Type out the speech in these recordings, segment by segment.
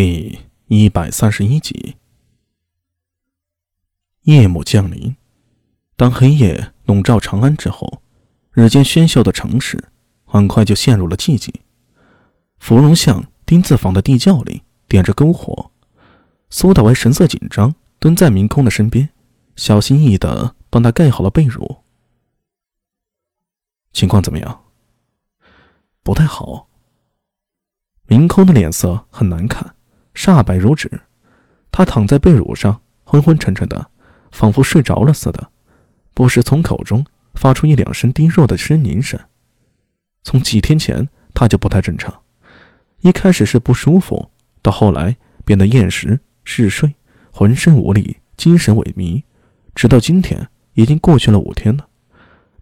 第一百三十一集，夜幕降临。当黑夜笼罩长安之后，日渐喧嚣的城市很快就陷入了寂静。芙蓉巷丁字坊的地窖里点着篝火，苏大为神色紧张，蹲在明空的身边，小心翼翼的帮他盖好了被褥。情况怎么样？不太好。明空的脸色很难看。煞白如纸，他躺在被褥上，昏昏沉沉的，仿佛睡着了似的，不时从口中发出一两声低弱的呻吟声。从几天前他就不太正常，一开始是不舒服，到后来变得厌食、嗜睡，浑身无力，精神萎靡，直到今天已经过去了五天了，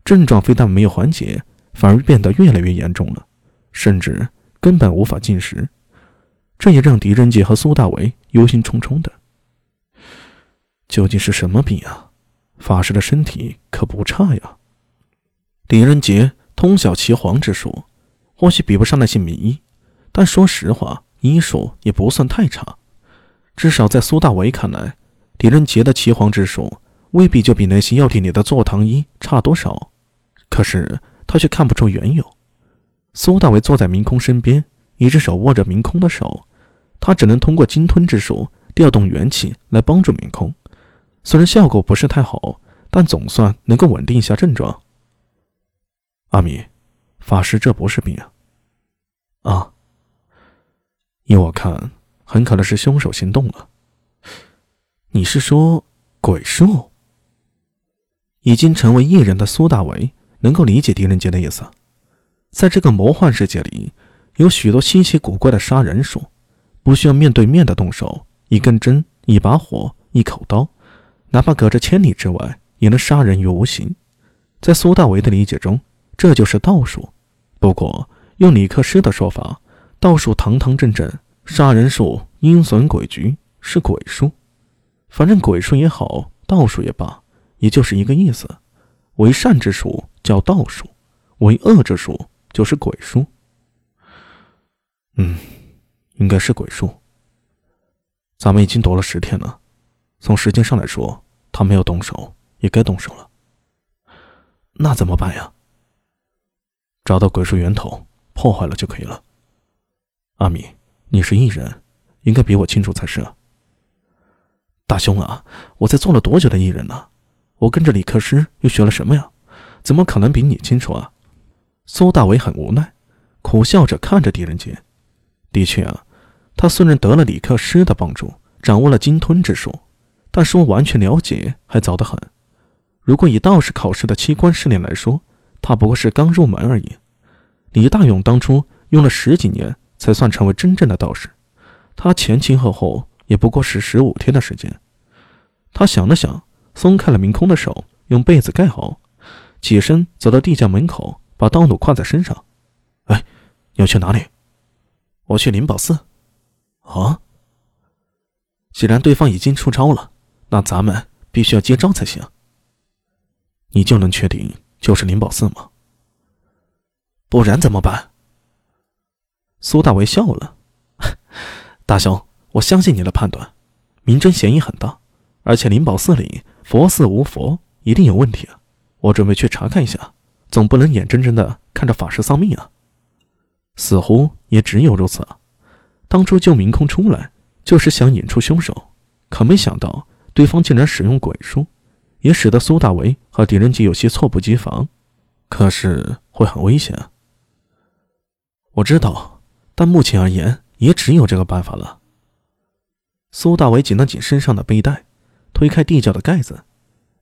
症状非但没有缓解，反而变得越来越严重了，甚至根本无法进食。这也让狄仁杰和苏大为忧心忡忡的。究竟是什么病啊？法师的身体可不差呀。狄仁杰通晓岐黄之术，或许比不上那些名医，但说实话，医术也不算太差。至少在苏大为看来，狄仁杰的岐黄之术未必就比那些药店里的坐堂医差多少。可是他却看不出缘由。苏大为坐在明空身边。一只手握着明空的手，他只能通过金吞之术调动元气来帮助明空。虽然效果不是太好，但总算能够稳定一下症状。阿米，法师，这不是病啊！啊，依我看，很可能是凶手行动了。你是说鬼术？已经成为艺人的苏大为能够理解狄仁杰的意思，在这个魔幻世界里。有许多稀奇古怪的杀人术，不需要面对面的动手，一根针、一把火、一口刀，哪怕隔着千里之外，也能杀人于无形。在苏大为的理解中，这就是道术。不过，用李克师的说法，道术堂堂正正，杀人术阴损诡谲，是鬼术。反正鬼术也好，道术也罢，也就是一个意思。为善之术叫道术，为恶之术就是鬼术。嗯，应该是鬼术。咱们已经躲了十天了，从时间上来说，他没有动手，也该动手了。那怎么办呀？找到鬼术源头，破坏了就可以了。阿米，你是异人，应该比我清楚才是啊。大兄啊，我在做了多久的异人呢？我跟着李克师又学了什么呀？怎么可能比你清楚啊？苏大伟很无奈，苦笑着看着狄仁杰。的确啊，他虽然得了李克师的帮助，掌握了金吞之术，但说完全了解还早得很。如果以道士考试的七关试炼来说，他不过是刚入门而已。李大勇当初用了十几年才算成为真正的道士，他前前后后也不过是十五天的时间。他想了想，松开了明空的手，用被子盖好，起身走到地窖门口，把刀弩挎在身上。哎，你要去哪里？我去灵宝寺，啊！既然对方已经出招了，那咱们必须要接招才行。你就能确定就是灵宝寺吗？不然怎么办？苏大为笑了，大兄，我相信你的判断，明真嫌疑很大，而且灵宝寺里佛寺无佛，一定有问题啊！我准备去查看一下，总不能眼睁睁的看着法师丧命啊！似乎也只有如此！当初救明空出来，就是想引出凶手，可没想到对方竟然使用鬼术，也使得苏大为和狄仁杰有些猝不及防。可是会很危险！我知道，但目前而言，也只有这个办法了。苏大为紧了紧身上的背带，推开地窖的盖子，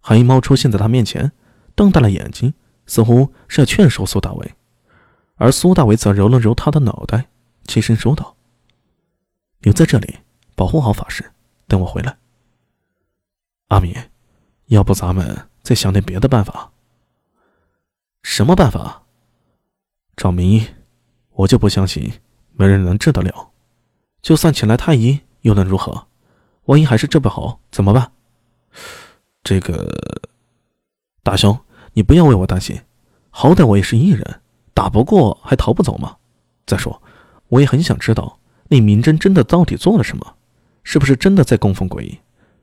黑猫出现在他面前，瞪大了眼睛，似乎是要劝说苏大为。而苏大为则揉了揉他的脑袋，轻声说道：“留在这里，保护好法师，等我回来。”阿米，要不咱们再想点别的办法？什么办法？找名医，我就不相信没人能治得了。就算请来太医，又能如何？万一还是治不好，怎么办？这个，大兄，你不要为我担心，好歹我也是异人。打不过还逃不走吗？再说，我也很想知道那明真真的到底做了什么？是不是真的在供奉鬼？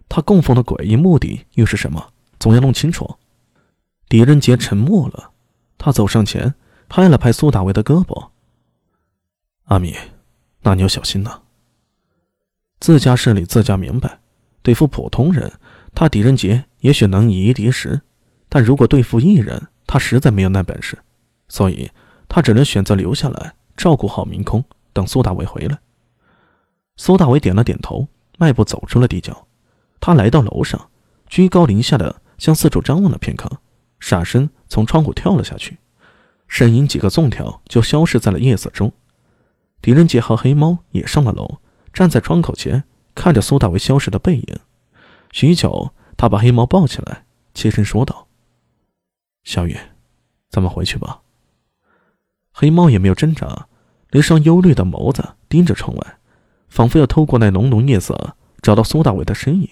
他供奉的诡异目的又是什么？总要弄清楚。狄仁杰沉默了，他走上前，拍了拍苏大为的胳膊：“阿米，那你要小心呐。自家事理自家明白，对付普通人，他狄仁杰也许能以一敌十，但如果对付异人，他实在没有那本事，所以他只能选择留下来照顾好明空，等苏大为回来。”苏大伟点了点头，迈步走出了地窖。他来到楼上，居高临下的向四处张望了片刻，傻身从窗户跳了下去，身影几个纵跳就消失在了夜色中。狄仁杰和黑猫也上了楼，站在窗口前看着苏大伟消失的背影。许久，他把黑猫抱起来，轻声说道：“小雨，咱们回去吧。”黑猫也没有挣扎，那双忧虑的眸子盯着窗外，仿佛要透过那浓浓夜色找到苏大伟的身影。